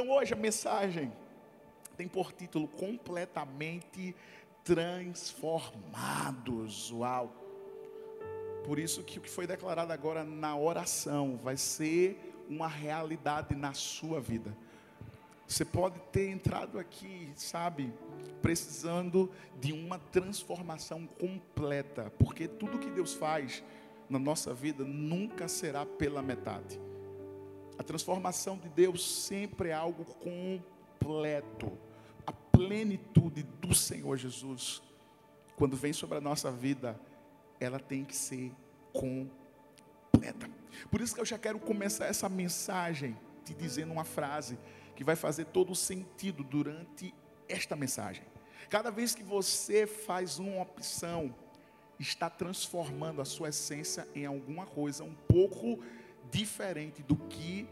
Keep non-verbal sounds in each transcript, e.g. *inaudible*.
Então hoje a mensagem tem por título completamente transformados. Uau! Por isso que o que foi declarado agora na oração vai ser uma realidade na sua vida. Você pode ter entrado aqui, sabe, precisando de uma transformação completa, porque tudo que Deus faz na nossa vida nunca será pela metade. A transformação de Deus sempre é algo completo. A plenitude do Senhor Jesus, quando vem sobre a nossa vida, ela tem que ser completa. Por isso que eu já quero começar essa mensagem te dizendo uma frase que vai fazer todo o sentido durante esta mensagem. Cada vez que você faz uma opção, está transformando a sua essência em alguma coisa um pouco diferente do que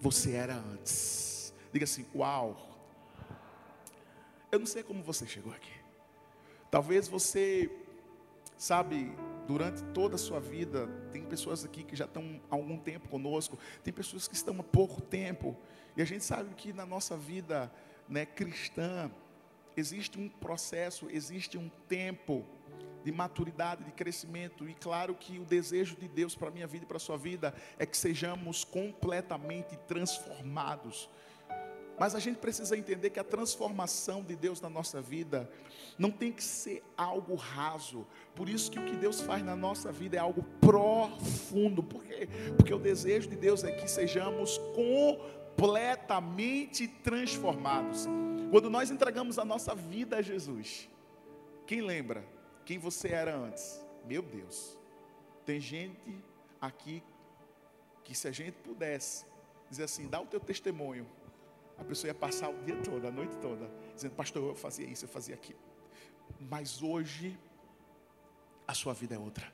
você era antes. Diga assim: Uau! Eu não sei como você chegou aqui. Talvez você, sabe, durante toda a sua vida, tem pessoas aqui que já estão há algum tempo conosco, tem pessoas que estão há pouco tempo, e a gente sabe que na nossa vida né, cristã, existe um processo, existe um tempo de maturidade, de crescimento, e claro que o desejo de Deus para a minha vida e para a sua vida é que sejamos completamente transformados mas a gente precisa entender que a transformação de Deus na nossa vida não tem que ser algo raso. Por isso que o que Deus faz na nossa vida é algo profundo. Por quê? Porque o desejo de Deus é que sejamos completamente transformados. Quando nós entregamos a nossa vida a Jesus, quem lembra quem você era antes? Meu Deus. Tem gente aqui que se a gente pudesse dizer assim, dá o teu testemunho a pessoa ia passar o dia todo, a noite toda, dizendo, pastor, eu fazia isso, eu fazia aquilo. Mas hoje, a sua vida é outra.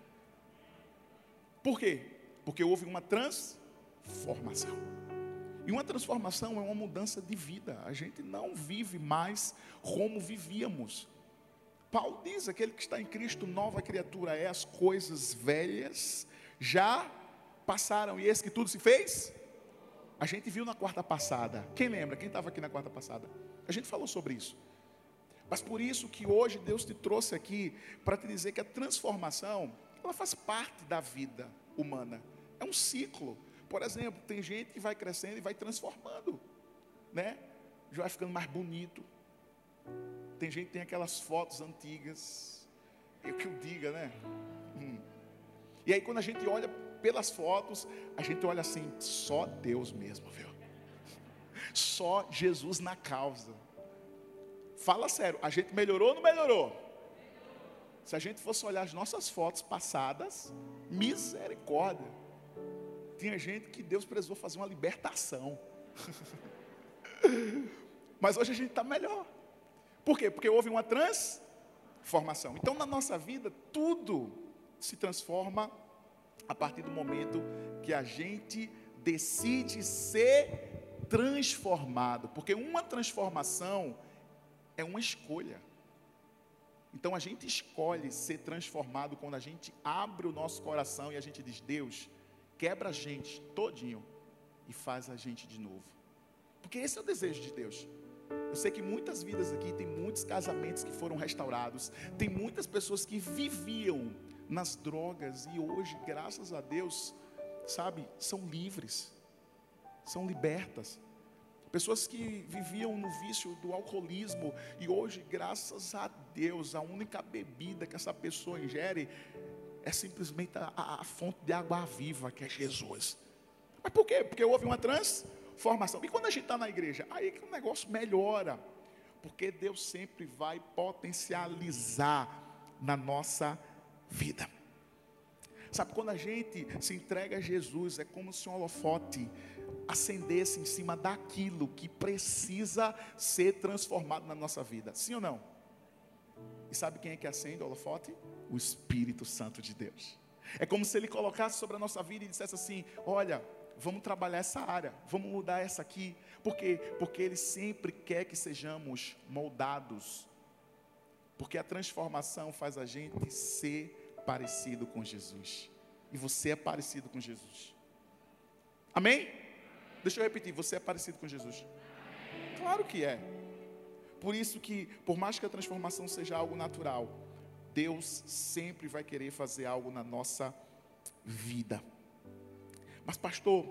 Por quê? Porque houve uma transformação. E uma transformação é uma mudança de vida. A gente não vive mais como vivíamos. Paulo diz: aquele que está em Cristo, nova criatura é, as coisas velhas já passaram, e esse que tudo se fez a gente viu na quarta passada. Quem lembra? Quem estava aqui na quarta passada? A gente falou sobre isso. Mas por isso que hoje Deus te trouxe aqui para te dizer que a transformação, ela faz parte da vida humana. É um ciclo. Por exemplo, tem gente que vai crescendo e vai transformando, né? Já vai ficando mais bonito. Tem gente que tem aquelas fotos antigas. É o que eu diga, né? Hum. E aí quando a gente olha pelas fotos, a gente olha assim, só Deus mesmo, viu? Só Jesus na causa. Fala sério, a gente melhorou ou não melhorou? Se a gente fosse olhar as nossas fotos passadas, misericórdia. Tinha gente que Deus precisou fazer uma libertação. *laughs* Mas hoje a gente está melhor. Por quê? Porque houve uma transformação. Então, na nossa vida, tudo se transforma a partir do momento que a gente decide ser transformado, porque uma transformação é uma escolha. Então a gente escolhe ser transformado quando a gente abre o nosso coração e a gente diz: Deus, quebra a gente todinho e faz a gente de novo. Porque esse é o desejo de Deus. Eu sei que muitas vidas aqui, tem muitos casamentos que foram restaurados, tem muitas pessoas que viviam nas drogas e hoje, graças a Deus, sabe, são livres, são libertas. Pessoas que viviam no vício do alcoolismo e hoje, graças a Deus, a única bebida que essa pessoa ingere é simplesmente a, a, a fonte de água viva que é Jesus. Mas por quê? Porque houve uma transformação. E quando a gente está na igreja, aí que o negócio melhora. Porque Deus sempre vai potencializar na nossa vida. Sabe, quando a gente se entrega a Jesus, é como se um holofote acendesse em cima daquilo que precisa ser transformado na nossa vida. Sim ou não? E sabe quem é que acende o holofote? O Espírito Santo de Deus. É como se ele colocasse sobre a nossa vida e dissesse assim: Olha, vamos trabalhar essa área, vamos mudar essa aqui. Por quê? Porque ele sempre quer que sejamos moldados. Porque a transformação faz a gente ser parecido com Jesus. E você é parecido com Jesus. Amém? Deixa eu repetir, você é parecido com Jesus? Claro que é. Por isso que, por mais que a transformação seja algo natural, Deus sempre vai querer fazer algo na nossa vida. Mas, pastor,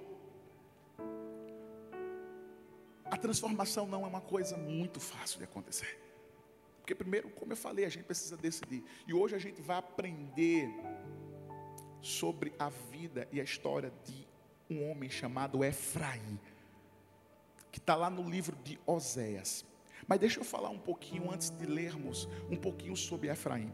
a transformação não é uma coisa muito fácil de acontecer. Porque, primeiro, como eu falei, a gente precisa decidir. E hoje a gente vai aprender sobre a vida e a história de um homem chamado Efraim, que está lá no livro de Oséias. Mas deixa eu falar um pouquinho antes de lermos um pouquinho sobre Efraim.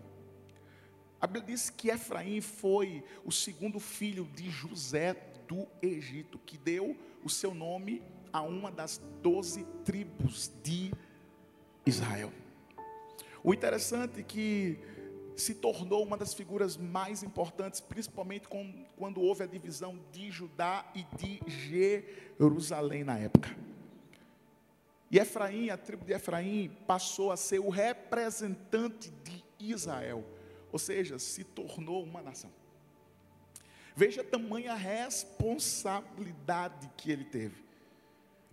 A Bíblia diz que Efraim foi o segundo filho de José do Egito, que deu o seu nome a uma das doze tribos de Israel. O interessante é que se tornou uma das figuras mais importantes, principalmente quando houve a divisão de Judá e de Jerusalém na época. E Efraim, a tribo de Efraim, passou a ser o representante de Israel, ou seja, se tornou uma nação. Veja a tamanha responsabilidade que ele teve.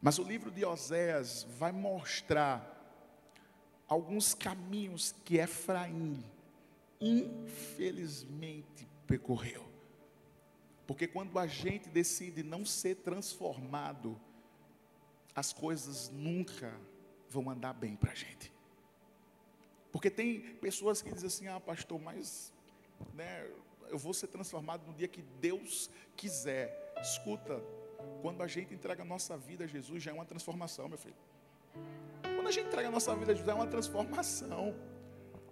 Mas o livro de Oséias vai mostrar alguns caminhos que Efraim, infelizmente, percorreu. Porque quando a gente decide não ser transformado, as coisas nunca vão andar bem para a gente. Porque tem pessoas que dizem assim: ah, pastor, mas né, eu vou ser transformado no dia que Deus quiser. Escuta, quando a gente entrega a nossa vida a Jesus, já é uma transformação, meu filho. Quando a gente entrega a nossa vida a Jesus, é uma transformação.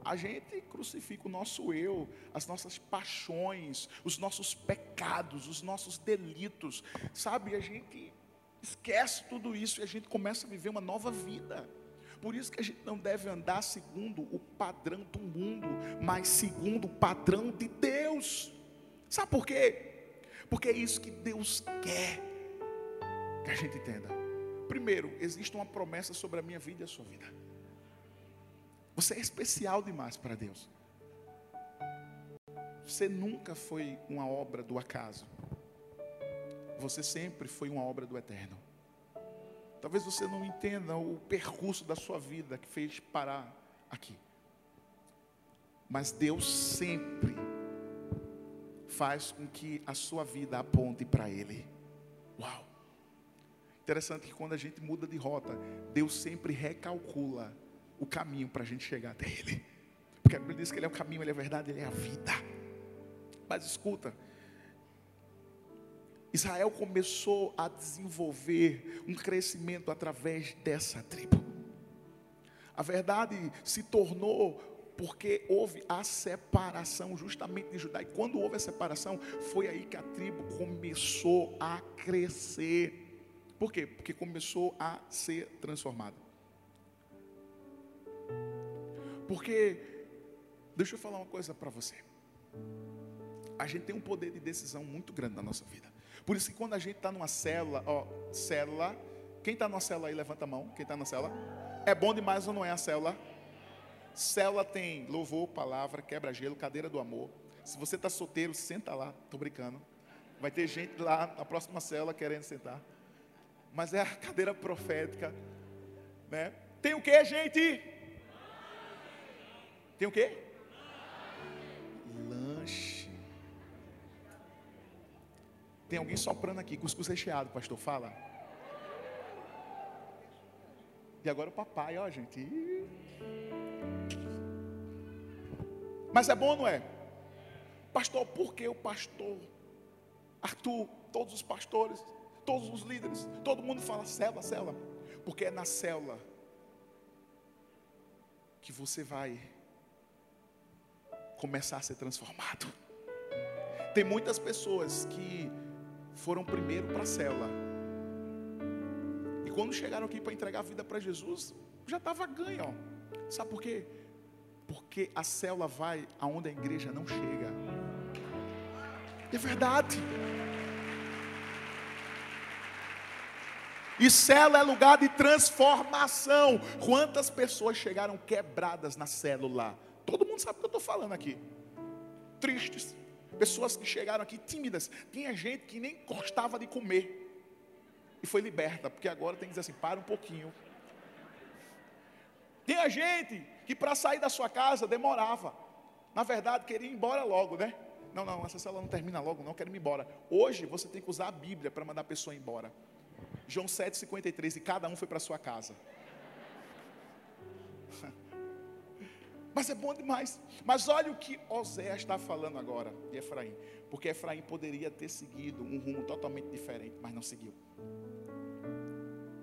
A gente crucifica o nosso eu, as nossas paixões, os nossos pecados, os nossos delitos, sabe? A gente esquece tudo isso e a gente começa a viver uma nova vida. Por isso que a gente não deve andar segundo o padrão do mundo, mas segundo o padrão de Deus. Sabe por quê? Porque é isso que Deus quer que a gente entenda. Primeiro, existe uma promessa sobre a minha vida e a sua vida. Você é especial demais para Deus. Você nunca foi uma obra do acaso. Você sempre foi uma obra do eterno. Talvez você não entenda o percurso da sua vida que fez parar aqui. Mas Deus sempre faz com que a sua vida aponte para Ele. Uau! Interessante que quando a gente muda de rota, Deus sempre recalcula o caminho para a gente chegar até Ele. Porque a Bíblia diz que Ele é o caminho, Ele é a verdade, Ele é a vida. Mas escuta, Israel começou a desenvolver um crescimento através dessa tribo. A verdade se tornou porque houve a separação justamente de Judá. E quando houve a separação, foi aí que a tribo começou a crescer. Por quê? Porque começou a ser transformada. Porque, deixa eu falar uma coisa para você. A gente tem um poder de decisão muito grande na nossa vida. Por isso que quando a gente está numa célula, ó, célula, quem está numa célula aí, levanta a mão. Quem está na célula? É bom demais ou não é a célula? Célula tem louvor, palavra, quebra-gelo, cadeira do amor. Se você está solteiro, senta lá. Estou brincando. Vai ter gente lá na próxima célula querendo sentar. Mas é a *laughs* cadeira profética. Né? Tem o que, gente? Tem o que? Tem alguém soprando aqui, cuscuz recheado, pastor, fala. E agora o papai, ó, gente. Mas é bom, não é? Pastor, por que o pastor? Arthur, todos os pastores, todos os líderes, todo mundo fala célula, célula. Porque é na célula que você vai começar a ser transformado. Tem muitas pessoas que foram primeiro para a célula. E quando chegaram aqui para entregar a vida para Jesus, já estava ganho. Ó. Sabe por quê? Porque a célula vai aonde a igreja não chega. É verdade. E célula é lugar de transformação. Quantas pessoas chegaram quebradas na célula? Todo mundo sabe o que eu estou falando aqui. Tristes, Pessoas que chegaram aqui tímidas. Tinha gente que nem gostava de comer. e foi liberta, porque agora tem que dizer assim: para um pouquinho. Tinha gente que para sair da sua casa demorava. Na verdade, queria ir embora logo, né? Não, não, essa cela não termina logo, não, quero ir embora. Hoje você tem que usar a Bíblia para mandar a pessoa embora. João 7,53, e cada um foi para sua casa. *laughs* Mas é bom demais. Mas olha o que Oséias está falando agora de Efraim. Porque Efraim poderia ter seguido um rumo totalmente diferente, mas não seguiu.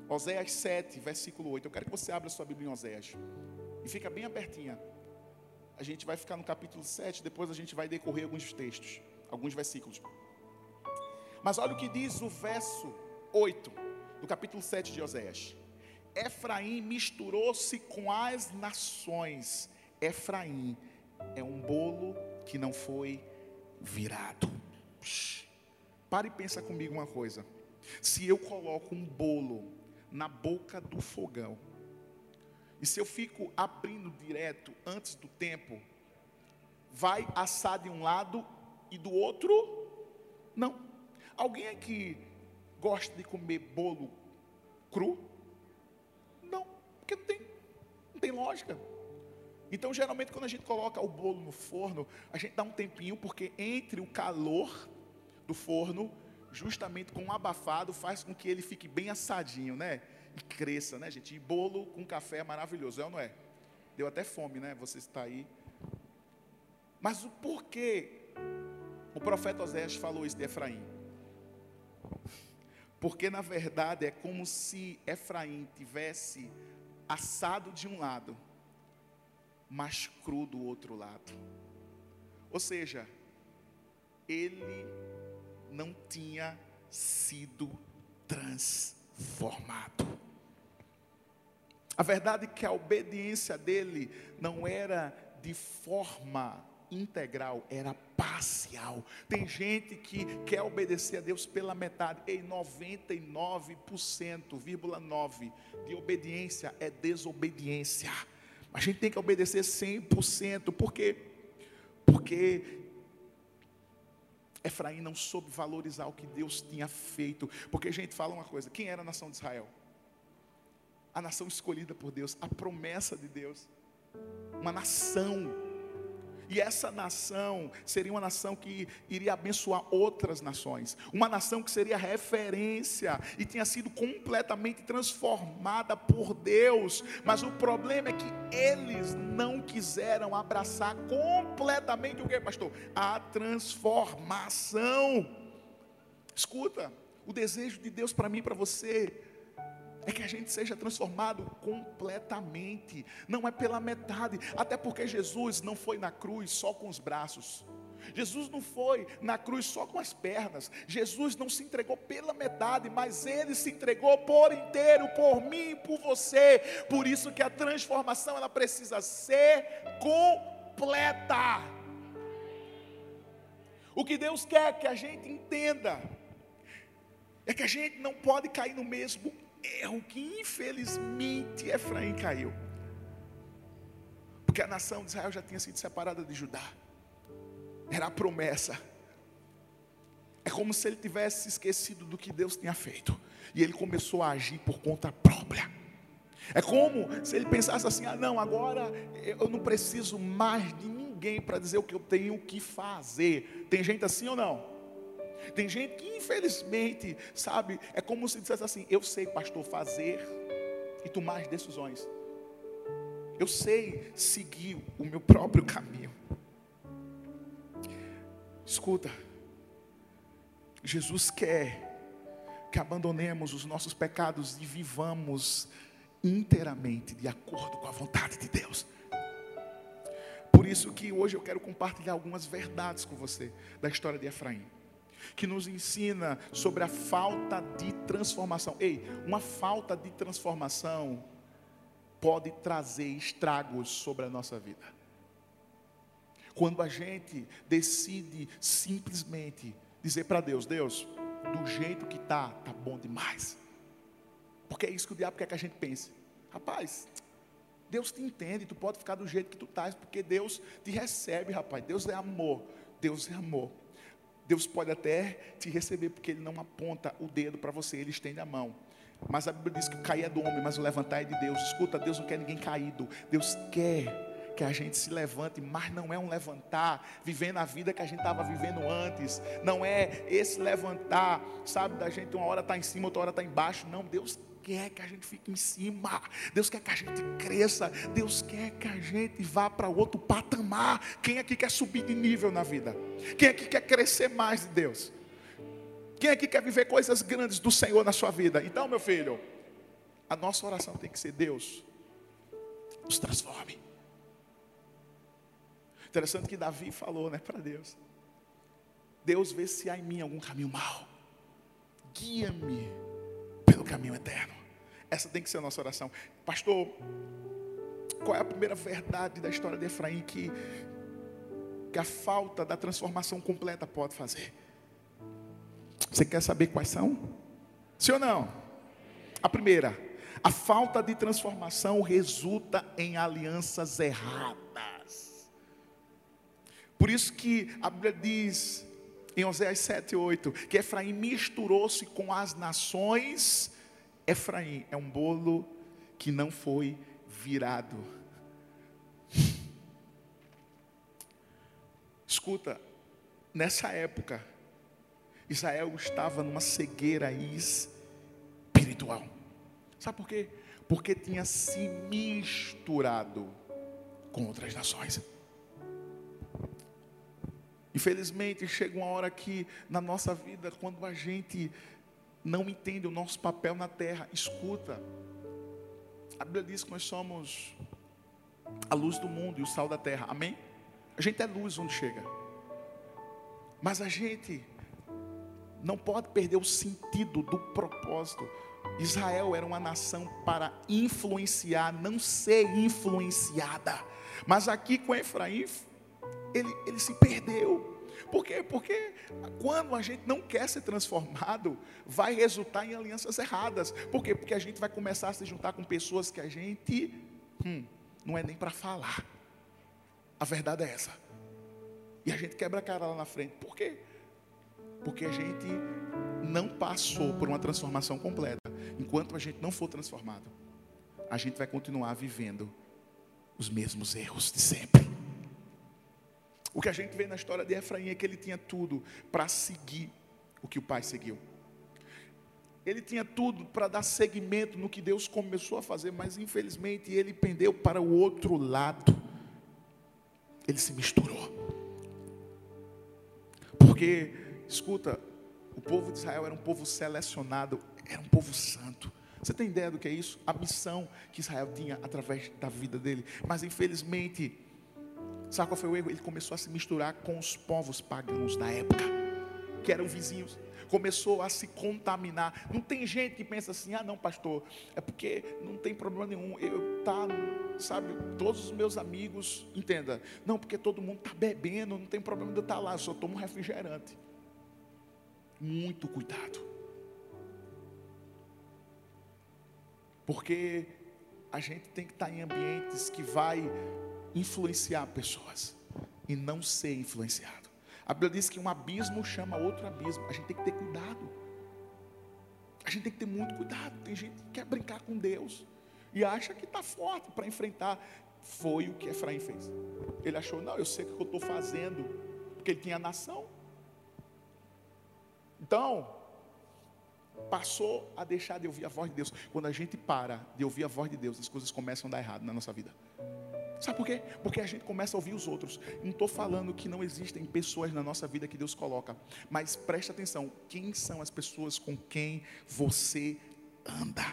Oséias 7, versículo 8. Eu quero que você abra sua Bíblia em Oséias. E fica bem abertinha. A gente vai ficar no capítulo 7, depois a gente vai decorrer alguns textos, alguns versículos. Mas olha o que diz o verso 8 do capítulo 7 de Oséias. Efraim misturou-se com as nações. Efraim é um bolo que não foi virado. Pare e pensa comigo uma coisa. Se eu coloco um bolo na boca do fogão, e se eu fico abrindo direto antes do tempo, vai assar de um lado e do outro? Não. Alguém aqui gosta de comer bolo cru? Não, porque não tem, não tem lógica. Então, geralmente, quando a gente coloca o bolo no forno, a gente dá um tempinho, porque entre o calor do forno, justamente com o abafado, faz com que ele fique bem assadinho, né? E cresça, né, gente? E bolo com café é maravilhoso, é ou não é? Deu até fome, né? Você está aí. Mas o porquê o profeta Oséias falou isso de Efraim? Porque na verdade é como se Efraim tivesse assado de um lado, mas cru do outro lado. Ou seja, ele não tinha sido transformado. A verdade é que a obediência dele não era de forma integral, era parcial. Tem gente que quer obedecer a Deus pela metade. Ei, 99,9% de obediência é desobediência. A gente tem que obedecer 100%. Por quê? Porque Efraim não soube valorizar o que Deus tinha feito. Porque, gente, fala uma coisa: quem era a nação de Israel? A nação escolhida por Deus, a promessa de Deus. Uma nação e essa nação seria uma nação que iria abençoar outras nações, uma nação que seria referência e tinha sido completamente transformada por Deus. Mas o problema é que eles não quiseram abraçar completamente o que, pastor? A transformação. Escuta, o desejo de Deus para mim e para você é que a gente seja transformado completamente, não é pela metade, até porque Jesus não foi na cruz só com os braços. Jesus não foi na cruz só com as pernas. Jesus não se entregou pela metade, mas ele se entregou por inteiro, por mim, por você. Por isso que a transformação ela precisa ser completa. O que Deus quer que a gente entenda é que a gente não pode cair no mesmo erro que infelizmente Efraim caiu. Porque a nação de Israel já tinha sido separada de Judá. Era a promessa. É como se ele tivesse esquecido do que Deus tinha feito. E ele começou a agir por conta própria. É como se ele pensasse assim: ah, não, agora eu não preciso mais de ninguém para dizer o que eu tenho que fazer. Tem gente assim ou não? Tem gente que, infelizmente, sabe, é como se dissesse assim: eu sei, pastor, fazer e tomar as decisões. Eu sei seguir o meu próprio caminho. Escuta, Jesus quer que abandonemos os nossos pecados e vivamos inteiramente de acordo com a vontade de Deus. Por isso que hoje eu quero compartilhar algumas verdades com você da história de Efraim que nos ensina sobre a falta de transformação. Ei, uma falta de transformação pode trazer estragos sobre a nossa vida. Quando a gente decide simplesmente dizer para Deus: Deus, do jeito que está, está bom demais. Porque é isso que o diabo quer que a gente pense. Rapaz, Deus te entende, tu pode ficar do jeito que tu estás, porque Deus te recebe, rapaz. Deus é amor. Deus é amor. Deus pode até te receber, porque Ele não aponta o dedo para você, Ele estende a mão. Mas a Bíblia diz que o cair é do homem, mas o levantar é de Deus. Escuta, Deus não quer ninguém caído. Deus quer que a gente se levante, mas não é um levantar vivendo a vida que a gente estava vivendo antes. Não é esse levantar, sabe, da gente uma hora está em cima, outra hora está embaixo. Não, Deus quer que a gente fique em cima. Deus quer que a gente cresça. Deus quer que a gente vá para outro patamar. Quem aqui quer subir de nível na vida? Quem aqui quer crescer mais de Deus? Quem aqui quer viver coisas grandes do Senhor na sua vida? Então, meu filho, a nossa oração tem que ser: Deus, nos transforme. Interessante que Davi falou, né, para Deus: Deus, vê se há em mim algum caminho mau, guia-me pelo caminho eterno. Essa tem que ser a nossa oração, pastor. Qual é a primeira verdade da história de Efraim que, que a falta da transformação completa pode fazer? Você quer saber quais são? Sim ou não? A primeira, a falta de transformação resulta em alianças erradas. Por isso que a Bíblia diz em Oséias 7, 8, que Efraim misturou-se com as nações. Efraim é um bolo que não foi virado. Escuta, nessa época, Israel estava numa cegueira espiritual. Sabe por quê? Porque tinha se misturado com outras nações. Infelizmente, chega uma hora que na nossa vida, quando a gente não entende o nosso papel na terra, escuta. A Bíblia diz que nós somos a luz do mundo e o sal da terra. Amém? A gente é luz onde chega. Mas a gente não pode perder o sentido do propósito. Israel era uma nação para influenciar, não ser influenciada. Mas aqui com Efraim, ele, ele se perdeu. Por quê? Porque quando a gente não quer ser transformado, vai resultar em alianças erradas. Por quê? Porque a gente vai começar a se juntar com pessoas que a gente hum, não é nem para falar. A verdade é essa. E a gente quebra a cara lá na frente. Por quê? Porque a gente não passou por uma transformação completa. Enquanto a gente não for transformado, a gente vai continuar vivendo os mesmos erros de sempre. O que a gente vê na história de Efraim é que ele tinha tudo para seguir o que o pai seguiu. Ele tinha tudo para dar seguimento no que Deus começou a fazer, mas infelizmente ele pendeu para o outro lado. Ele se misturou. Porque Escuta, o povo de Israel era um povo selecionado, era um povo santo. Você tem ideia do que é isso? A missão que Israel tinha através da vida dele. Mas infelizmente, sabe qual foi o erro? Ele começou a se misturar com os povos pagãos da época, que eram vizinhos. Começou a se contaminar. Não tem gente que pensa assim: ah, não, pastor, é porque não tem problema nenhum. Eu tá, sabe, todos os meus amigos, entenda. Não, porque todo mundo está bebendo, não tem problema de eu estar tá lá, só tomo refrigerante muito cuidado. Porque a gente tem que estar em ambientes que vai influenciar pessoas e não ser influenciado. A Bíblia diz que um abismo chama outro abismo. A gente tem que ter cuidado. A gente tem que ter muito cuidado. Tem gente que quer brincar com Deus e acha que está forte para enfrentar. Foi o que Efraim fez. Ele achou, não, eu sei o que eu estou fazendo, porque ele tinha nação. Então, passou a deixar de ouvir a voz de Deus. Quando a gente para de ouvir a voz de Deus, as coisas começam a dar errado na nossa vida. Sabe por quê? Porque a gente começa a ouvir os outros. Não estou falando que não existem pessoas na nossa vida que Deus coloca, mas preste atenção: quem são as pessoas com quem você anda?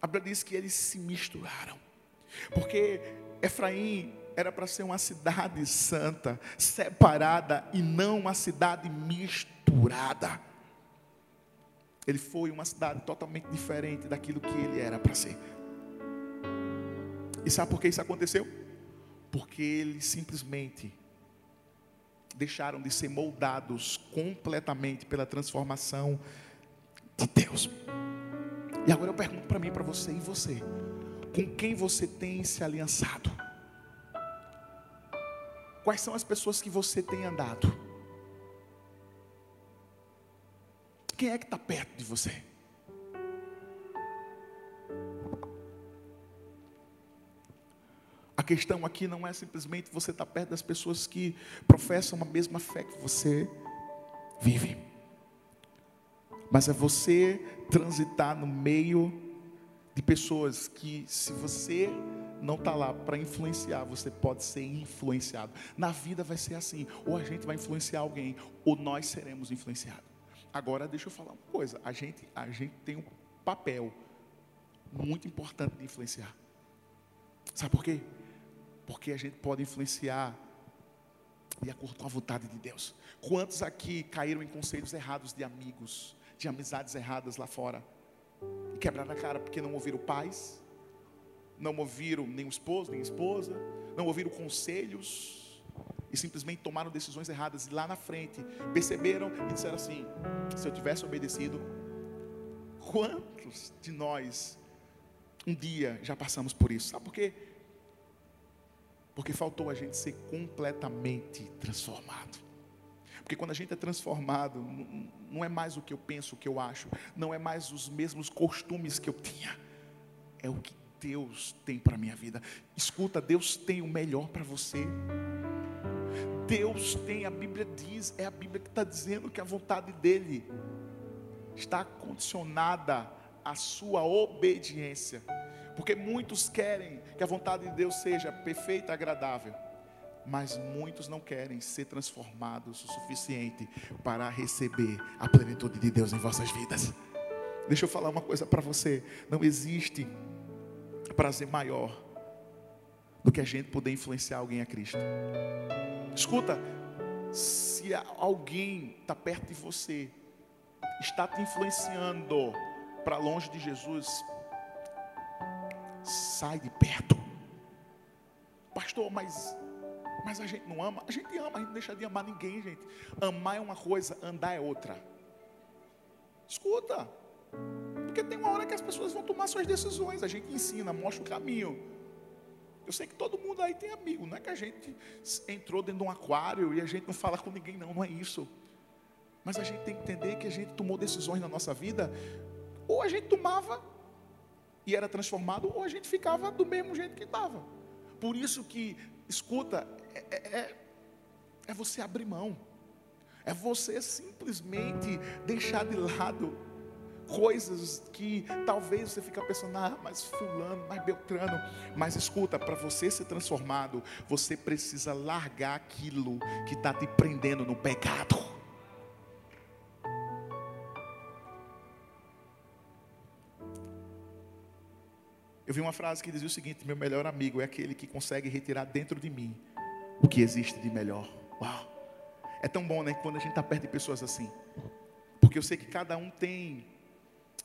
A Bíblia diz que eles se misturaram, porque Efraim era para ser uma cidade santa, separada e não uma cidade misturada. Ele foi uma cidade totalmente diferente daquilo que ele era para ser. E sabe por que isso aconteceu? Porque eles simplesmente deixaram de ser moldados completamente pela transformação de Deus. E agora eu pergunto para mim, para você e você, com quem você tem se aliançado? Quais são as pessoas que você tem andado? Quem é que está perto de você? Questão aqui não é simplesmente você estar perto das pessoas que professam a mesma fé que você vive, mas é você transitar no meio de pessoas que, se você não está lá para influenciar, você pode ser influenciado. Na vida vai ser assim: ou a gente vai influenciar alguém, ou nós seremos influenciados. Agora, deixa eu falar uma coisa: a gente, a gente tem um papel muito importante de influenciar. Sabe por quê? Porque a gente pode influenciar de acordo com a vontade de Deus. Quantos aqui caíram em conselhos errados de amigos, de amizades erradas lá fora? E quebraram a cara porque não ouviram pais, não ouviram nem o esposo, nem a esposa, não ouviram conselhos e simplesmente tomaram decisões erradas e lá na frente perceberam e disseram assim: se eu tivesse obedecido, quantos de nós um dia já passamos por isso? Sabe por quê? Porque faltou a gente ser completamente transformado. Porque quando a gente é transformado, não é mais o que eu penso, o que eu acho, não é mais os mesmos costumes que eu tinha, é o que Deus tem para a minha vida. Escuta, Deus tem o melhor para você. Deus tem, a Bíblia diz, é a Bíblia que está dizendo que a vontade dEle está condicionada à sua obediência. Porque muitos querem que a vontade de Deus seja perfeita agradável, mas muitos não querem ser transformados o suficiente para receber a plenitude de Deus em vossas vidas. Deixa eu falar uma coisa para você: não existe prazer maior do que a gente poder influenciar alguém a Cristo. Escuta, se alguém está perto de você, está te influenciando para longe de Jesus, sai de perto. Pastor, mas mas a gente não ama, a gente ama, a gente não deixa de amar ninguém, gente. Amar é uma coisa, andar é outra. Escuta, porque tem uma hora que as pessoas vão tomar suas decisões, a gente ensina, mostra o caminho. Eu sei que todo mundo aí tem amigo, não é que a gente entrou dentro de um aquário e a gente não fala com ninguém, não, não é isso. Mas a gente tem que entender que a gente tomou decisões na nossa vida, ou a gente tomava e era transformado, ou a gente ficava do mesmo jeito que estava. Por isso que, escuta, é, é, é, é você abrir mão, é você simplesmente deixar de lado coisas que talvez você fica pensando, ah, mas fulano, mas Beltrano, mas escuta, para você ser transformado, você precisa largar aquilo que está te prendendo no pecado. Eu vi uma frase que dizia o seguinte: meu melhor amigo é aquele que consegue retirar dentro de mim o que existe de melhor. Uau! É tão bom, né? Quando a gente está perto de pessoas assim. Porque eu sei que cada um tem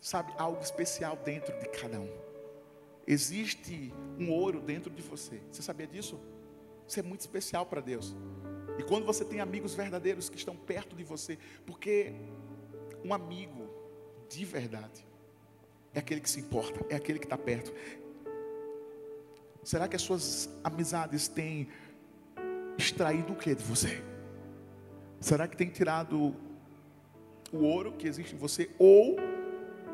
sabe, algo especial dentro de cada um. Existe um ouro dentro de você. Você sabia disso? Você é muito especial para Deus. E quando você tem amigos verdadeiros que estão perto de você, porque um amigo de verdade é aquele que se importa, é aquele que está perto. Será que as suas amizades têm extraído o que de você? Será que tem tirado o ouro que existe em você? Ou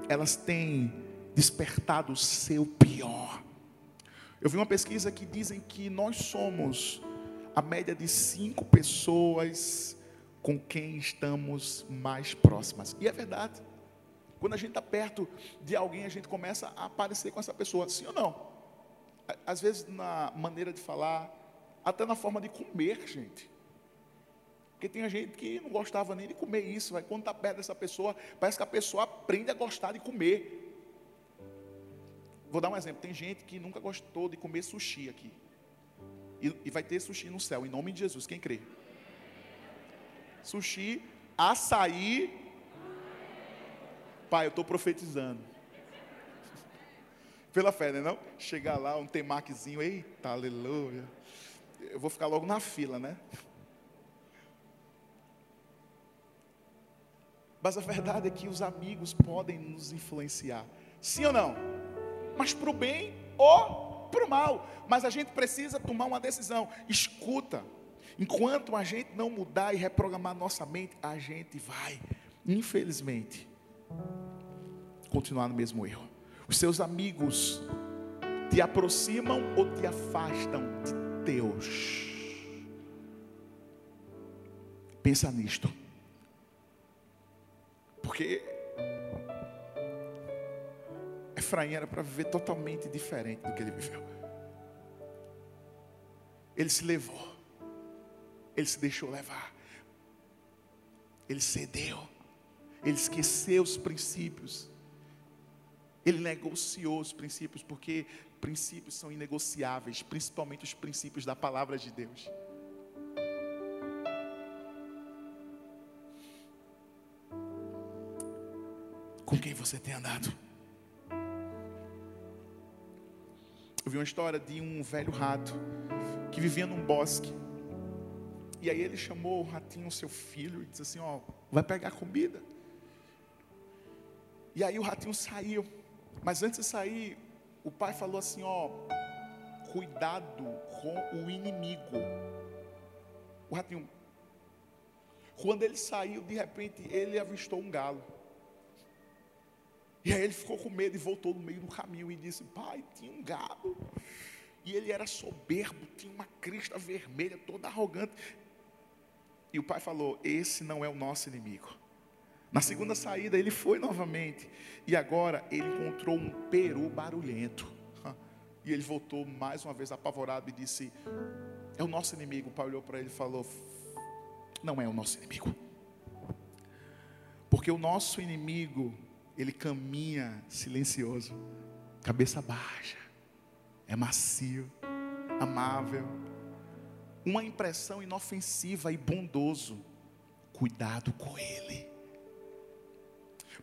elas têm despertado o seu pior. Eu vi uma pesquisa que dizem que nós somos a média de cinco pessoas com quem estamos mais próximas. E é verdade. Quando a gente está perto de alguém, a gente começa a aparecer com essa pessoa, sim ou não? Às vezes na maneira de falar, até na forma de comer, gente. Porque tem gente que não gostava nem de comer isso, vai quando está perto dessa pessoa, parece que a pessoa aprende a gostar de comer. Vou dar um exemplo, tem gente que nunca gostou de comer sushi aqui. E, e vai ter sushi no céu, em nome de Jesus, quem crê? Sushi, açaí. Pai, eu estou profetizando. *laughs* Pela fé, né? Não? Chegar lá, um temaquezinho, eita, aleluia. Eu vou ficar logo na fila, né? Mas a verdade é que os amigos podem nos influenciar. Sim ou não? Mas para o bem ou para o mal. Mas a gente precisa tomar uma decisão. Escuta. Enquanto a gente não mudar e reprogramar nossa mente, a gente vai, infelizmente, continuar no mesmo erro. Os seus amigos te aproximam ou te afastam de Deus. Pensa nisto. Porque Efraim era para viver totalmente diferente do que ele viveu. Ele se levou. Ele se deixou levar. Ele cedeu. Ele esqueceu os princípios. Ele negociou os princípios, porque princípios são inegociáveis, principalmente os princípios da palavra de Deus. Com quem você tem andado? Eu vi uma história de um velho rato que vivia num bosque. E aí ele chamou o ratinho, seu filho, e disse assim: Ó, vai pegar comida. E aí o ratinho saiu. Mas antes de sair, o pai falou assim: Ó, cuidado com o inimigo. O ratinho. Quando ele saiu, de repente, ele avistou um galo. E aí ele ficou com medo e voltou no meio do caminho e disse: Pai, tinha um galo. E ele era soberbo, tinha uma crista vermelha, toda arrogante. E o pai falou: Esse não é o nosso inimigo. Na segunda saída, ele foi novamente. E agora ele encontrou um peru barulhento. *laughs* E ele voltou mais uma vez apavorado e disse: É o nosso inimigo. O pai olhou para ele e falou: Não é o nosso inimigo. Porque o nosso inimigo, ele caminha silencioso, cabeça baixa, é macio, amável, uma impressão inofensiva e bondoso. Cuidado com ele.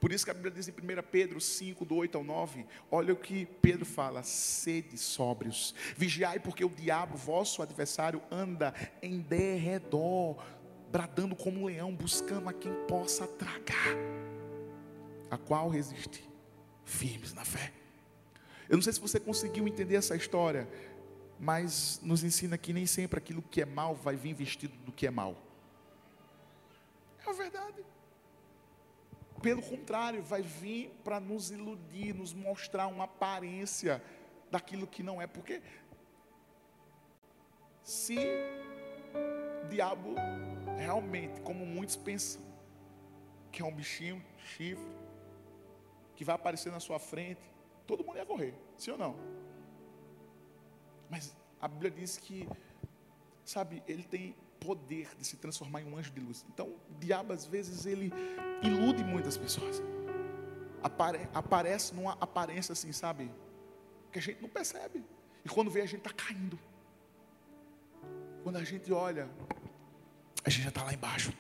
Por isso que a Bíblia diz em 1 Pedro 5, do 8 ao 9, olha o que Pedro fala: sede sóbrios, vigiai, porque o diabo, vosso adversário, anda em derredor, bradando como um leão, buscando a quem possa tragar, a qual resistir, firmes na fé. Eu não sei se você conseguiu entender essa história, mas nos ensina que nem sempre aquilo que é mal vai vir vestido do que é mal. É a verdade. Pelo contrário, vai vir para nos iludir, nos mostrar uma aparência daquilo que não é. Porque se o diabo realmente, como muitos pensam, que é um bichinho, chifre, que vai aparecer na sua frente, todo mundo ia correr, sim ou não? Mas a Bíblia diz que, sabe, ele tem poder de se transformar em um anjo de luz. Então, o diabo, às vezes, ele ilude muitas pessoas. Apare, aparece numa aparência assim, sabe? Que a gente não percebe. E quando vê, a gente está caindo. Quando a gente olha, a gente já está lá embaixo.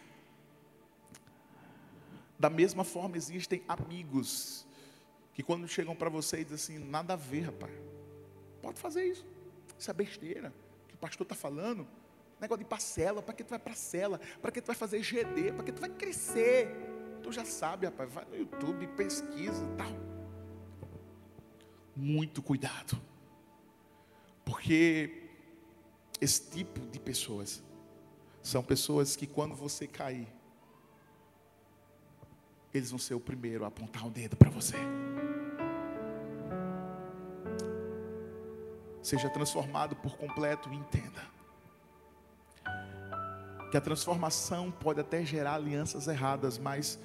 Da mesma forma, existem amigos que quando chegam para você e dizem assim, nada a ver, rapaz. Pode fazer isso. Isso é besteira. que o pastor está falando. Negócio de parcela, para que tu vai para cela? Para que tu vai fazer GD? Para que tu vai crescer? Tu já sabe, rapaz, vai no YouTube, pesquisa e tal. Muito cuidado. Porque esse tipo de pessoas são pessoas que quando você cair, eles vão ser o primeiro a apontar o dedo para você. Seja transformado por completo e entenda que a transformação pode até gerar alianças erradas, mas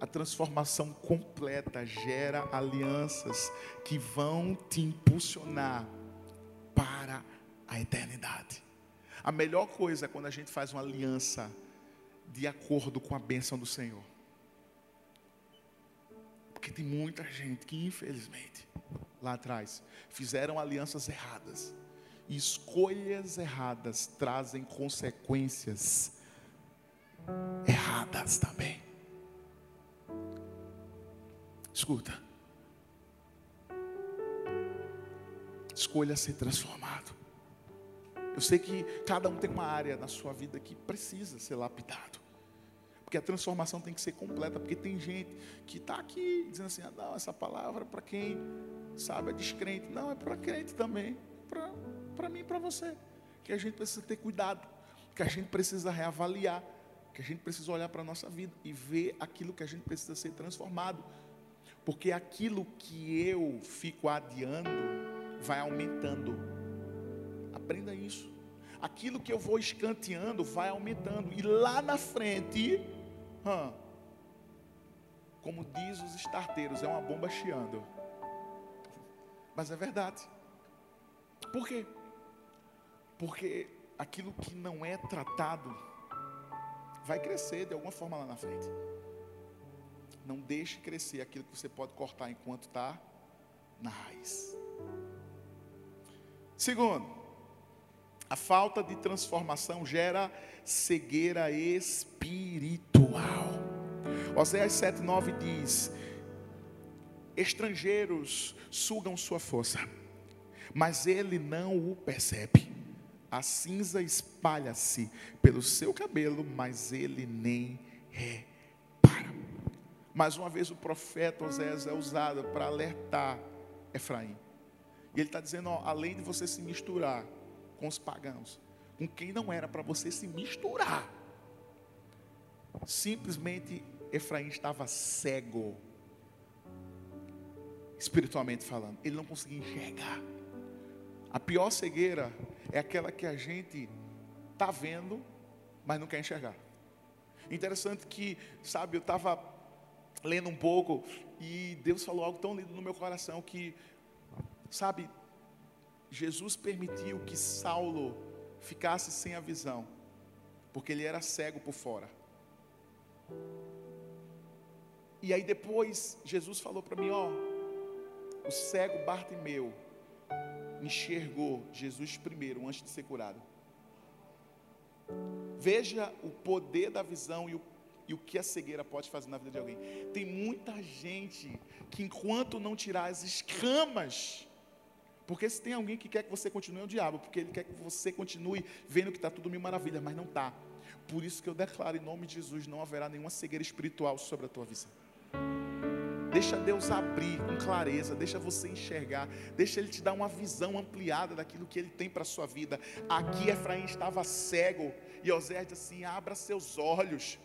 a transformação completa gera alianças que vão te impulsionar para a eternidade. A melhor coisa é quando a gente faz uma aliança de acordo com a bênção do Senhor. Porque tem muita gente que, infelizmente, lá atrás, fizeram alianças erradas escolhas erradas trazem consequências erradas também. Escuta. Escolha ser transformado. Eu sei que cada um tem uma área na sua vida que precisa ser lapidado. Porque a transformação tem que ser completa. Porque tem gente que está aqui dizendo assim: ah, não, essa palavra é para quem sabe é descrente. Não, é para crente também. Para para mim e para você. Que a gente precisa ter cuidado, que a gente precisa reavaliar, que a gente precisa olhar para a nossa vida e ver aquilo que a gente precisa ser transformado Porque aquilo que eu fico adiando vai aumentando. Aprenda isso. Aquilo que eu vou escanteando vai aumentando. E lá na frente, hum, como diz os estarteiros, é uma bomba chiando. Mas é verdade. Por quê? Porque aquilo que não é tratado vai crescer de alguma forma lá na frente. Não deixe crescer aquilo que você pode cortar enquanto está na raiz. Segundo, a falta de transformação gera cegueira espiritual. Oséias 7,9 diz: Estrangeiros sugam sua força, mas ele não o percebe. A cinza espalha-se pelo seu cabelo, mas ele nem repara. Mais uma vez, o profeta Oséias é usado para alertar Efraim. E ele está dizendo: ó, além de você se misturar com os pagãos, com quem não era para você se misturar, simplesmente Efraim estava cego, espiritualmente falando, ele não conseguia enxergar. A pior cegueira é aquela que a gente está vendo, mas não quer enxergar. Interessante que, sabe, eu estava lendo um pouco e Deus falou algo tão lindo no meu coração que, sabe, Jesus permitiu que Saulo ficasse sem a visão, porque ele era cego por fora. E aí depois Jesus falou para mim, ó, o cego Bartimeu enxergou Jesus primeiro antes de ser curado. Veja o poder da visão e o, e o que a cegueira pode fazer na vida de alguém. Tem muita gente que, enquanto não tirar as escamas, porque se tem alguém que quer que você continue, é o diabo, porque ele quer que você continue vendo que está tudo mil maravilhas, mas não está. Por isso que eu declaro em nome de Jesus: não haverá nenhuma cegueira espiritual sobre a tua visão. Deixa Deus abrir com clareza, deixa você enxergar, deixa Ele te dar uma visão ampliada daquilo que Ele tem para a sua vida. Aqui Efraim estava cego, e Osés disse assim: abra seus olhos,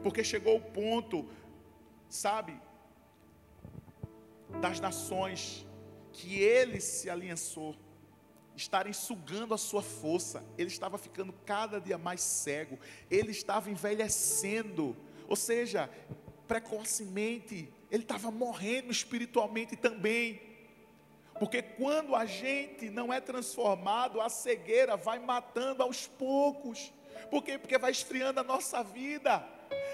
porque chegou o ponto, sabe, das nações, que ele se aliançou, estarem sugando a sua força, ele estava ficando cada dia mais cego, ele estava envelhecendo, ou seja, precocemente, ele estava morrendo espiritualmente também. Porque quando a gente não é transformado, a cegueira vai matando aos poucos. Por quê? Porque vai esfriando a nossa vida,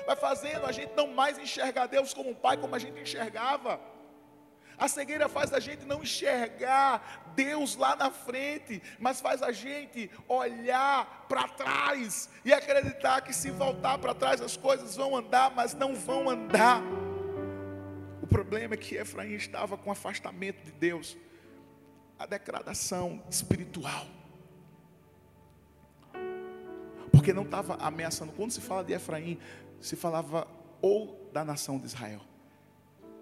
vai fazendo a gente não mais enxergar Deus como um pai, como a gente enxergava. A cegueira faz a gente não enxergar Deus lá na frente, mas faz a gente olhar para trás e acreditar que se voltar para trás as coisas vão andar, mas não vão andar. O problema é que Efraim estava com afastamento de Deus, a degradação espiritual. Porque não estava ameaçando. Quando se fala de Efraim, se falava ou da nação de Israel.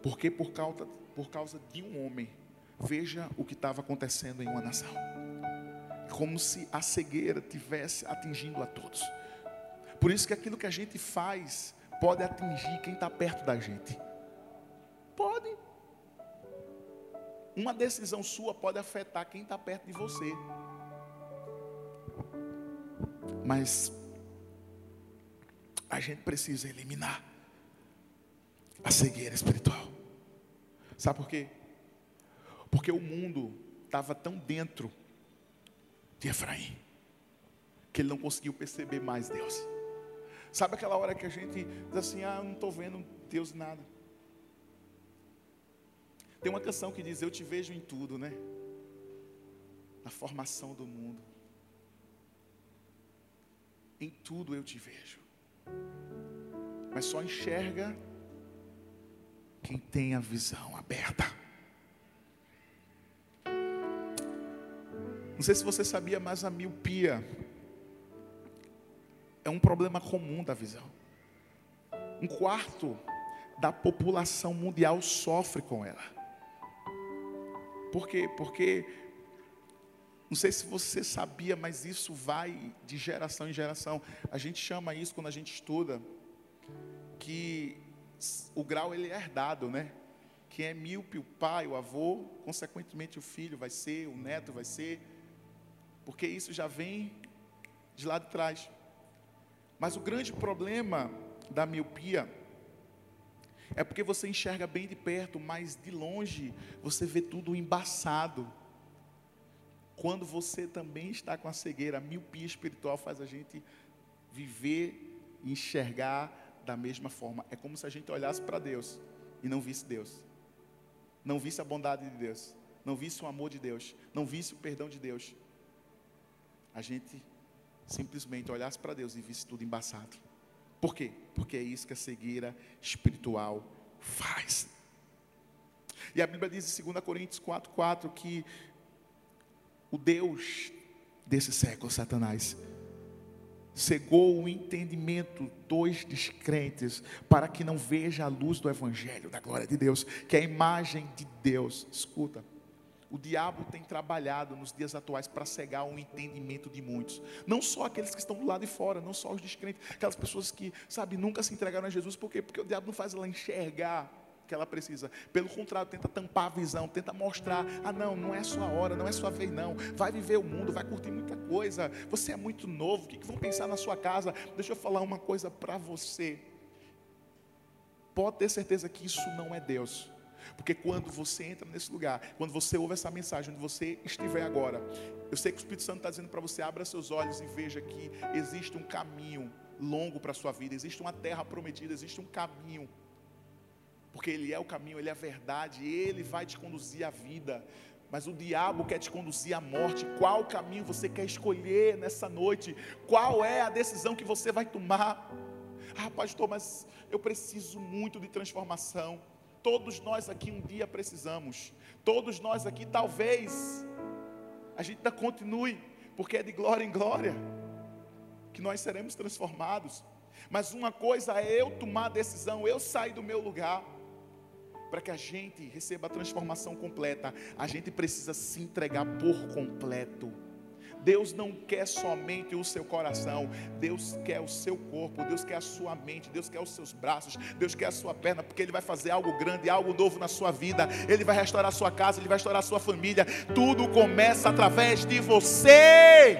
Porque por causa por causa de um homem. Veja o que estava acontecendo em uma nação. Como se a cegueira tivesse atingindo a todos. Por isso que aquilo que a gente faz pode atingir quem está perto da gente. Pode. Uma decisão sua pode afetar quem está perto de você. Mas a gente precisa eliminar a cegueira espiritual. Sabe por quê? Porque o mundo estava tão dentro de Efraim que ele não conseguiu perceber mais Deus. Sabe aquela hora que a gente diz assim: Ah, eu não estou vendo Deus nada. Tem uma canção que diz: Eu te vejo em tudo, né? Na formação do mundo. Em tudo eu te vejo. Mas só enxerga quem tem a visão aberta. Não sei se você sabia, mas a miopia é um problema comum da visão. Um quarto da população mundial sofre com ela. Por quê? Porque, não sei se você sabia, mas isso vai de geração em geração. A gente chama isso, quando a gente estuda, que o grau ele é herdado, né? Quem é míope, o pai, o avô, consequentemente o filho vai ser, o neto vai ser, porque isso já vem de lá de trás. Mas o grande problema da miopia é porque você enxerga bem de perto, mas de longe você vê tudo embaçado. Quando você também está com a cegueira, a miopia espiritual faz a gente viver e enxergar da mesma forma. É como se a gente olhasse para Deus e não visse Deus. Não visse a bondade de Deus, não visse o amor de Deus, não visse o perdão de Deus. A gente simplesmente olhasse para Deus e visse tudo embaçado. Por quê? Porque é isso que a cegueira espiritual faz. E a Bíblia diz em 2 Coríntios 4,4 que o Deus desse século, Satanás, cegou o entendimento dos descrentes para que não veja a luz do Evangelho, da glória de Deus, que é a imagem de Deus. Escuta. O diabo tem trabalhado nos dias atuais para cegar o entendimento de muitos. Não só aqueles que estão do lado de fora, não só os descrentes, aquelas pessoas que, sabe, nunca se entregaram a Jesus. Por quê? Porque o diabo não faz ela enxergar que ela precisa. Pelo contrário, tenta tampar a visão, tenta mostrar: ah, não, não é sua hora, não é sua vez, não. Vai viver o mundo, vai curtir muita coisa. Você é muito novo, o que vão pensar na sua casa? Deixa eu falar uma coisa para você. Pode ter certeza que isso não é Deus. Porque quando você entra nesse lugar, quando você ouve essa mensagem, onde você estiver agora, eu sei que o Espírito Santo está dizendo para você: abra seus olhos e veja que existe um caminho longo para a sua vida, existe uma terra prometida, existe um caminho. Porque Ele é o caminho, Ele é a verdade, Ele vai te conduzir à vida. Mas o diabo quer te conduzir à morte. Qual caminho você quer escolher nessa noite? Qual é a decisão que você vai tomar? Ah, pastor, mas eu preciso muito de transformação. Todos nós aqui um dia precisamos. Todos nós aqui, talvez, a gente ainda continue, porque é de glória em glória que nós seremos transformados. Mas uma coisa é eu tomar a decisão, eu sair do meu lugar. Para que a gente receba a transformação completa, a gente precisa se entregar por completo. Deus não quer somente o seu coração, Deus quer o seu corpo, Deus quer a sua mente, Deus quer os seus braços, Deus quer a sua perna, porque Ele vai fazer algo grande, algo novo na sua vida, Ele vai restaurar a sua casa, Ele vai restaurar a sua família, tudo começa através de você.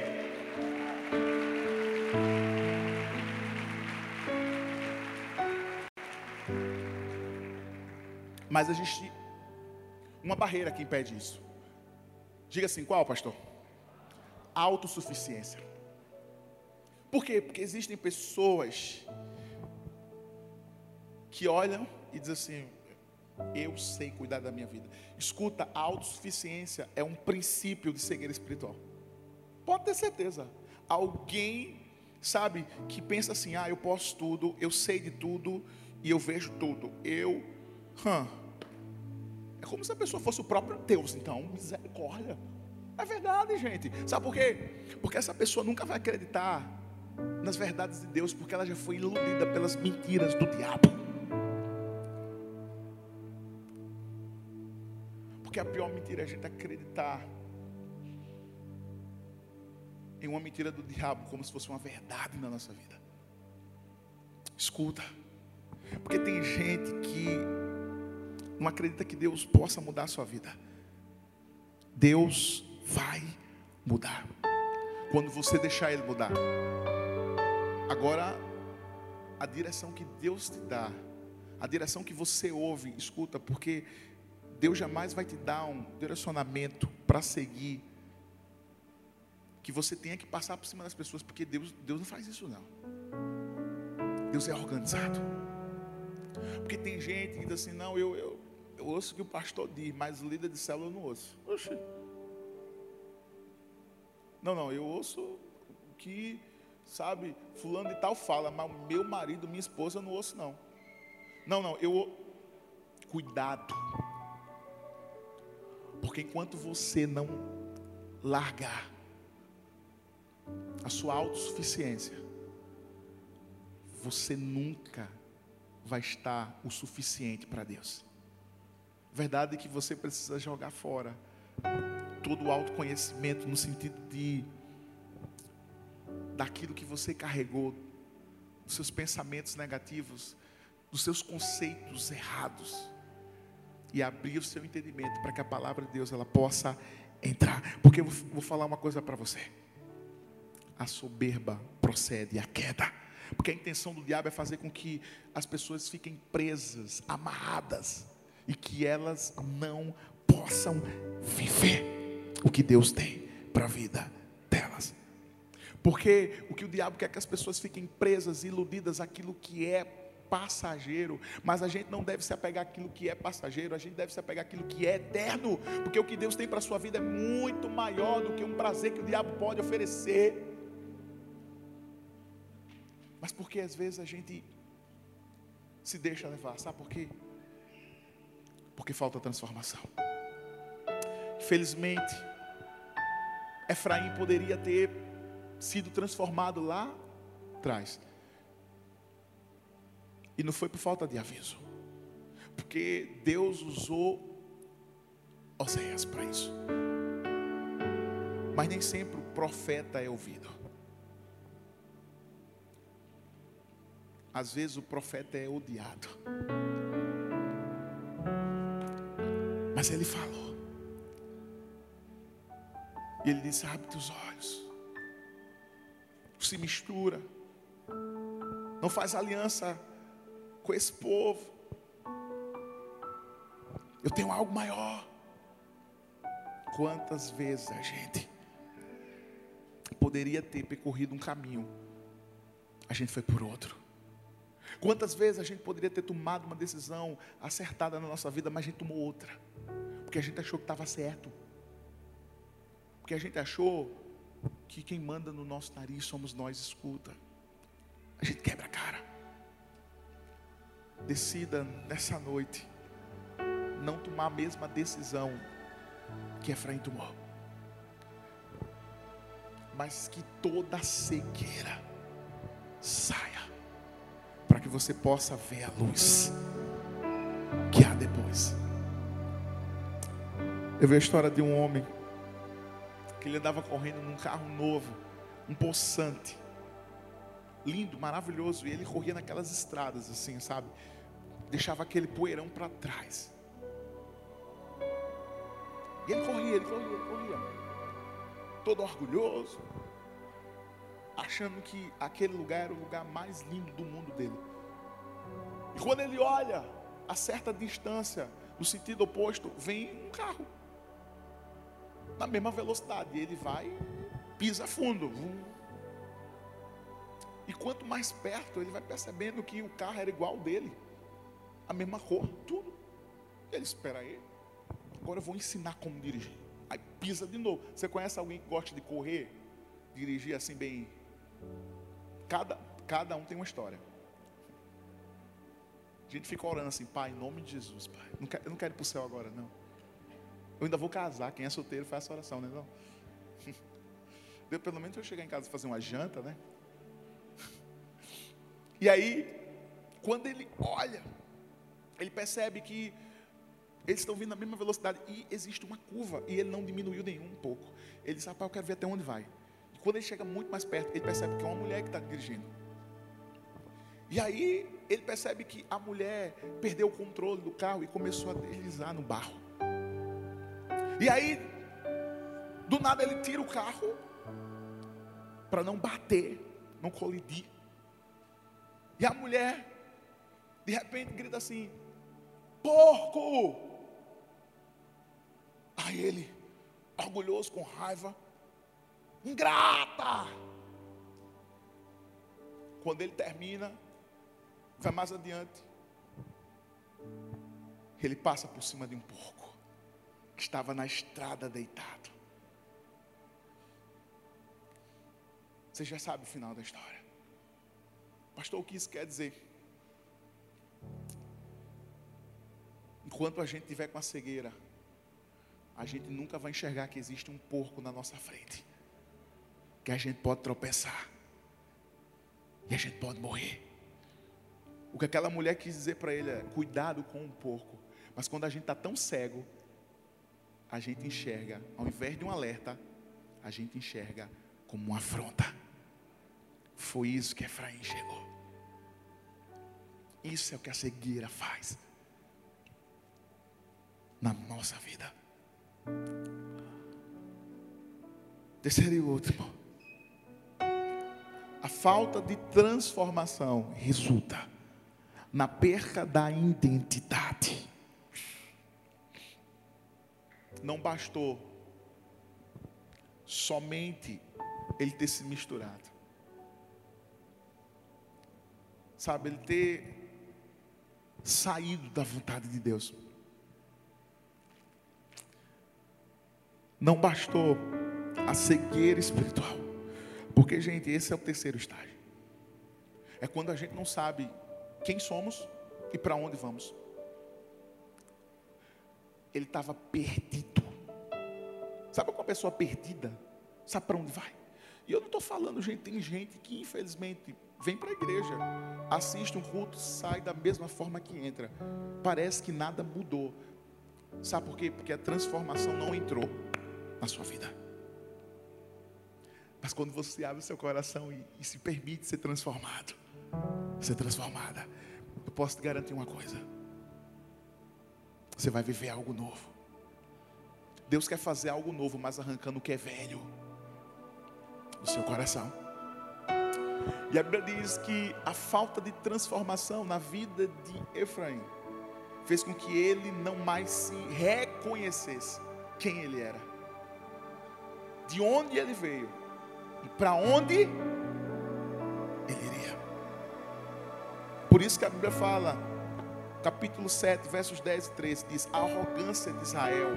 Mas existe uma barreira que impede isso. Diga assim, qual, pastor? Autossuficiência. Por quê? Porque existem pessoas que olham e dizem assim: eu sei cuidar da minha vida. Escuta, a autossuficiência é um princípio de cegueira espiritual. Pode ter certeza. Alguém, sabe, que pensa assim: ah, eu posso tudo, eu sei de tudo e eu vejo tudo. Eu, hum, é como se a pessoa fosse o próprio Deus, então, misericórdia. É verdade, gente. Sabe por quê? Porque essa pessoa nunca vai acreditar nas verdades de Deus, porque ela já foi iludida pelas mentiras do diabo. Porque a pior mentira é a gente acreditar em uma mentira do diabo como se fosse uma verdade na nossa vida. Escuta, porque tem gente que não acredita que Deus possa mudar a sua vida. Deus vai mudar. Quando você deixar Ele mudar. Agora, a direção que Deus te dá, a direção que você ouve, escuta, porque Deus jamais vai te dar um direcionamento para seguir que você tenha que passar por cima das pessoas, porque Deus, Deus não faz isso não. Deus é organizado. Porque tem gente que diz assim, não, eu, eu, eu ouço o que o pastor diz, mas o líder de célula eu não ouço. Oxi. Não, não, eu ouço o que, sabe, fulano de tal fala, mas meu marido, minha esposa, eu não ouço não. Não, não, eu cuidado. Porque enquanto você não largar a sua autossuficiência, você nunca vai estar o suficiente para Deus. Verdade é que você precisa jogar fora todo o autoconhecimento no sentido de daquilo que você carregou, dos seus pensamentos negativos, dos seus conceitos errados. e abrir o seu entendimento para que a palavra de Deus ela possa entrar. Porque eu vou falar uma coisa para você. A soberba procede a queda. Porque a intenção do diabo é fazer com que as pessoas fiquem presas, amarradas, e que elas não possam viver o que Deus tem para a vida delas. Porque o que o diabo quer é que as pessoas fiquem presas, iludidas aquilo que é passageiro, mas a gente não deve se apegar àquilo que é passageiro, a gente deve se apegar àquilo que é eterno, porque o que Deus tem para a sua vida é muito maior do que um prazer que o diabo pode oferecer. Mas porque às vezes a gente se deixa levar, sabe por quê? Porque falta transformação. Infelizmente, Efraim poderia ter sido transformado lá atrás. E não foi por falta de aviso. Porque Deus usou Oséias para isso. Mas nem sempre o profeta é ouvido. Às vezes o profeta é odiado. Mas ele falou. E ele disse: abre teus olhos. Se mistura. Não faz aliança com esse povo. Eu tenho algo maior. Quantas vezes a gente poderia ter percorrido um caminho, a gente foi por outro. Quantas vezes a gente poderia ter tomado uma decisão acertada na nossa vida, mas a gente tomou outra, porque a gente achou que estava certo. Porque a gente achou que quem manda no nosso nariz somos nós, escuta. A gente quebra a cara. Decida nessa noite não tomar a mesma decisão que Efraim tomou. Mas que toda cegueira saia, para que você possa ver a luz que há depois. Eu vi a história de um homem que ele andava correndo num carro novo, um poçante, lindo, maravilhoso, e ele corria naquelas estradas assim, sabe? Deixava aquele poeirão para trás. E ele corria, ele corria, ele corria, todo orgulhoso, achando que aquele lugar era o lugar mais lindo do mundo dele. E quando ele olha a certa distância, no sentido oposto, vem um carro na mesma velocidade. Ele vai, pisa fundo. E quanto mais perto, ele vai percebendo que o carro era igual dele, a mesma cor, tudo. Ele espera aí. Agora eu vou ensinar como dirigir. Aí pisa de novo. Você conhece alguém que gosta de correr, dirigir assim bem? Cada, cada um tem uma história. A gente fica orando assim, Pai, em nome de Jesus, Pai. Não quero, eu não quero ir para o céu agora, não. Eu ainda vou casar. Quem é solteiro faz essa oração, né? Não? *laughs* Pelo menos eu chegar em casa e fazer uma janta, né? *laughs* E aí, quando ele olha, ele percebe que eles estão vindo na mesma velocidade e existe uma curva e ele não diminuiu nenhum um pouco. Ele diz: Rapaz, eu quero ver até onde vai. E quando ele chega muito mais perto, ele percebe que é uma mulher que está dirigindo. E aí ele percebe que a mulher perdeu o controle do carro e começou a deslizar no barro. E aí, do nada ele tira o carro para não bater, não colidir. E a mulher, de repente, grita assim: Porco! Aí ele, orgulhoso, com raiva, ingrata. Quando ele termina, vai mais adiante, ele passa por cima de um porco estava na estrada deitado. Você já sabe o final da história. Pastor, o que isso quer dizer? Enquanto a gente estiver com a cegueira, a gente nunca vai enxergar que existe um porco na nossa frente. Que a gente pode tropeçar. E a gente pode morrer. O que aquela mulher quis dizer para ele é: cuidado com o porco. Mas quando a gente está tão cego, a gente enxerga, ao invés de um alerta, a gente enxerga como uma afronta. Foi isso que Efraim chegou. Isso é o que a cegueira faz. na nossa vida. Terceiro e último. A falta de transformação resulta na perca da identidade. Não bastou somente ele ter se misturado. Sabe, ele ter saído da vontade de Deus. Não bastou a cegueira espiritual. Porque, gente, esse é o terceiro estágio. É quando a gente não sabe quem somos e para onde vamos. Ele estava perdido. Sabe uma pessoa perdida? Sabe para onde vai? E eu não estou falando, gente, tem gente que infelizmente vem para a igreja, assiste um culto, sai da mesma forma que entra. Parece que nada mudou. Sabe por quê? Porque a transformação não entrou na sua vida. Mas quando você abre o seu coração e, e se permite ser transformado, ser transformada, eu posso te garantir uma coisa: você vai viver algo novo. Deus quer fazer algo novo, mas arrancando o que é velho do seu coração. E a Bíblia diz que a falta de transformação na vida de Efraim fez com que ele não mais se reconhecesse quem ele era, de onde ele veio e para onde ele iria. Por isso que a Bíblia fala, capítulo 7, versos 10 e 13, diz: A arrogância de Israel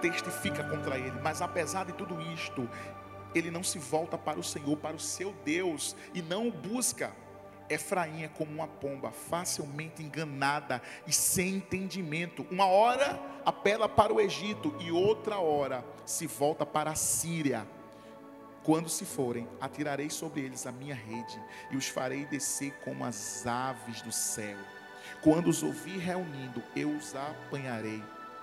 testifica contra ele, mas apesar de tudo isto, ele não se volta para o Senhor, para o seu Deus, e não o busca. Efraim é como uma pomba, facilmente enganada e sem entendimento. Uma hora apela para o Egito e outra hora se volta para a Síria. Quando se forem, atirarei sobre eles a minha rede e os farei descer como as aves do céu. Quando os ouvir reunindo, eu os apanharei.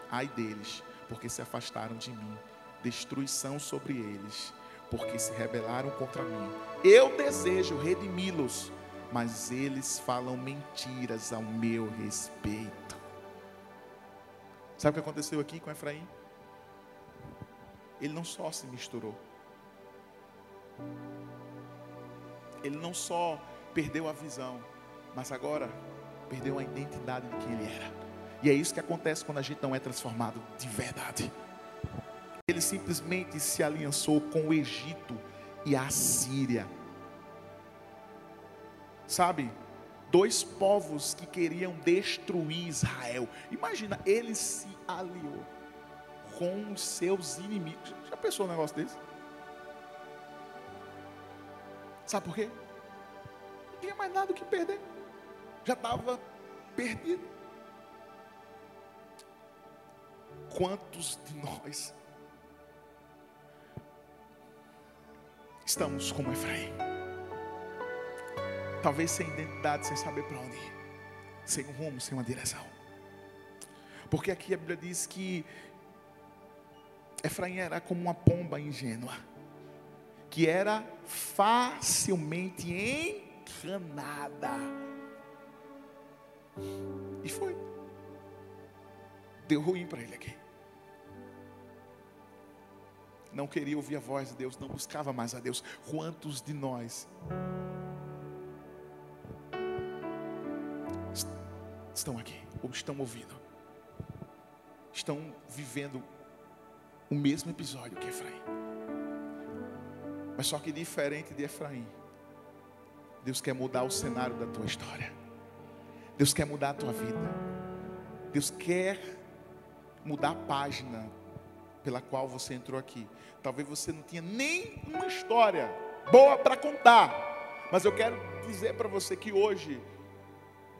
Ai deles, porque se afastaram de mim. Destruição sobre eles, porque se rebelaram contra mim. Eu desejo redimi-los, mas eles falam mentiras ao meu respeito. Sabe o que aconteceu aqui com Efraim? Ele não só se misturou, ele não só perdeu a visão, mas agora perdeu a identidade de quem ele era. E é isso que acontece quando a gente não é transformado de verdade. Ele simplesmente se aliançou com o Egito e a Síria. Sabe? Dois povos que queriam destruir Israel. Imagina, ele se aliou com os seus inimigos. Já pensou um negócio desse? Sabe por quê? Não tinha mais nada que perder. Já estava perdido. Quantos de nós estamos como Efraim? Talvez sem identidade, sem saber para onde ir, sem um rumo, sem uma direção. Porque aqui a Bíblia diz que Efraim era como uma pomba ingênua que era facilmente enganada. E foi. Deu ruim para ele aqui. Não queria ouvir a voz de Deus, não buscava mais a Deus. Quantos de nós estão aqui, ou estão ouvindo, estão vivendo o mesmo episódio que Efraim? Mas só que diferente de Efraim, Deus quer mudar o cenário da tua história. Deus quer mudar a tua vida. Deus quer mudar a página pela qual você entrou aqui. Talvez você não tinha nem uma história boa para contar, mas eu quero dizer para você que hoje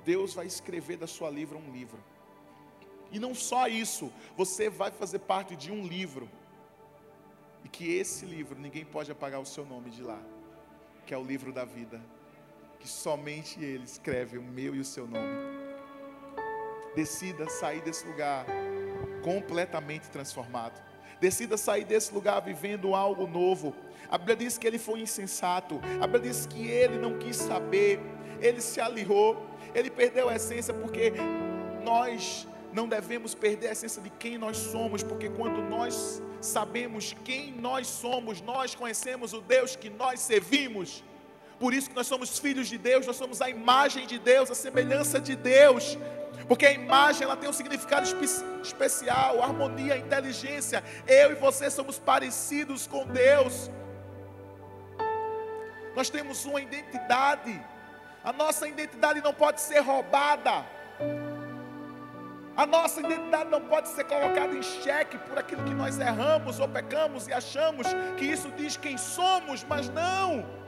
Deus vai escrever da sua livra um livro. E não só isso, você vai fazer parte de um livro e que esse livro, ninguém pode apagar o seu nome de lá, que é o livro da vida, que somente Ele escreve o meu e o seu nome. Decida sair desse lugar completamente transformado. Decida sair desse lugar vivendo algo novo. A Bíblia diz que ele foi insensato. A Bíblia diz que ele não quis saber. Ele se aliou. Ele perdeu a essência porque nós não devemos perder a essência de quem nós somos, porque quando nós sabemos quem nós somos, nós conhecemos o Deus que nós servimos. Por isso que nós somos filhos de Deus, nós somos a imagem de Deus, a semelhança de Deus. Porque a imagem ela tem um significado espe especial, harmonia, inteligência. Eu e você somos parecidos com Deus. Nós temos uma identidade. A nossa identidade não pode ser roubada. A nossa identidade não pode ser colocada em xeque por aquilo que nós erramos ou pecamos e achamos que isso diz quem somos, mas não.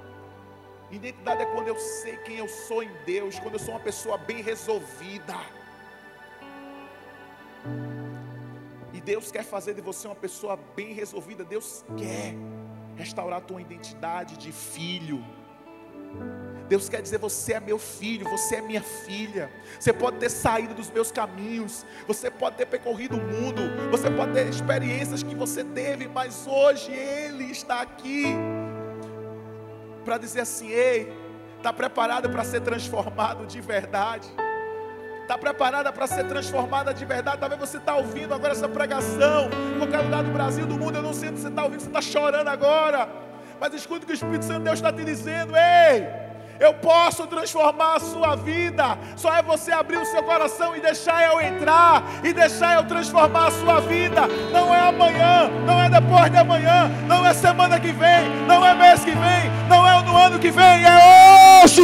Identidade é quando eu sei quem eu sou em Deus, quando eu sou uma pessoa bem resolvida. E Deus quer fazer de você uma pessoa bem resolvida. Deus quer restaurar a tua identidade de filho. Deus quer dizer: você é meu filho, você é minha filha. Você pode ter saído dos meus caminhos, você pode ter percorrido o mundo, você pode ter experiências que você teve, mas hoje Ele está aqui para dizer assim: ei, está preparado para ser transformado de verdade? Está preparada para ser transformada de verdade? Talvez você está ouvindo agora essa pregação, em qualquer lugar do Brasil, do mundo, eu não sei se você está ouvindo, você está chorando agora. Mas escute o que o Espírito Santo de Deus está te dizendo: ei, eu posso transformar a sua vida. Só é você abrir o seu coração e deixar eu entrar e deixar eu transformar a sua vida. Não é amanhã, não é depois de amanhã, não é semana que vem, não é mês que vem, não é no ano que vem, é hoje.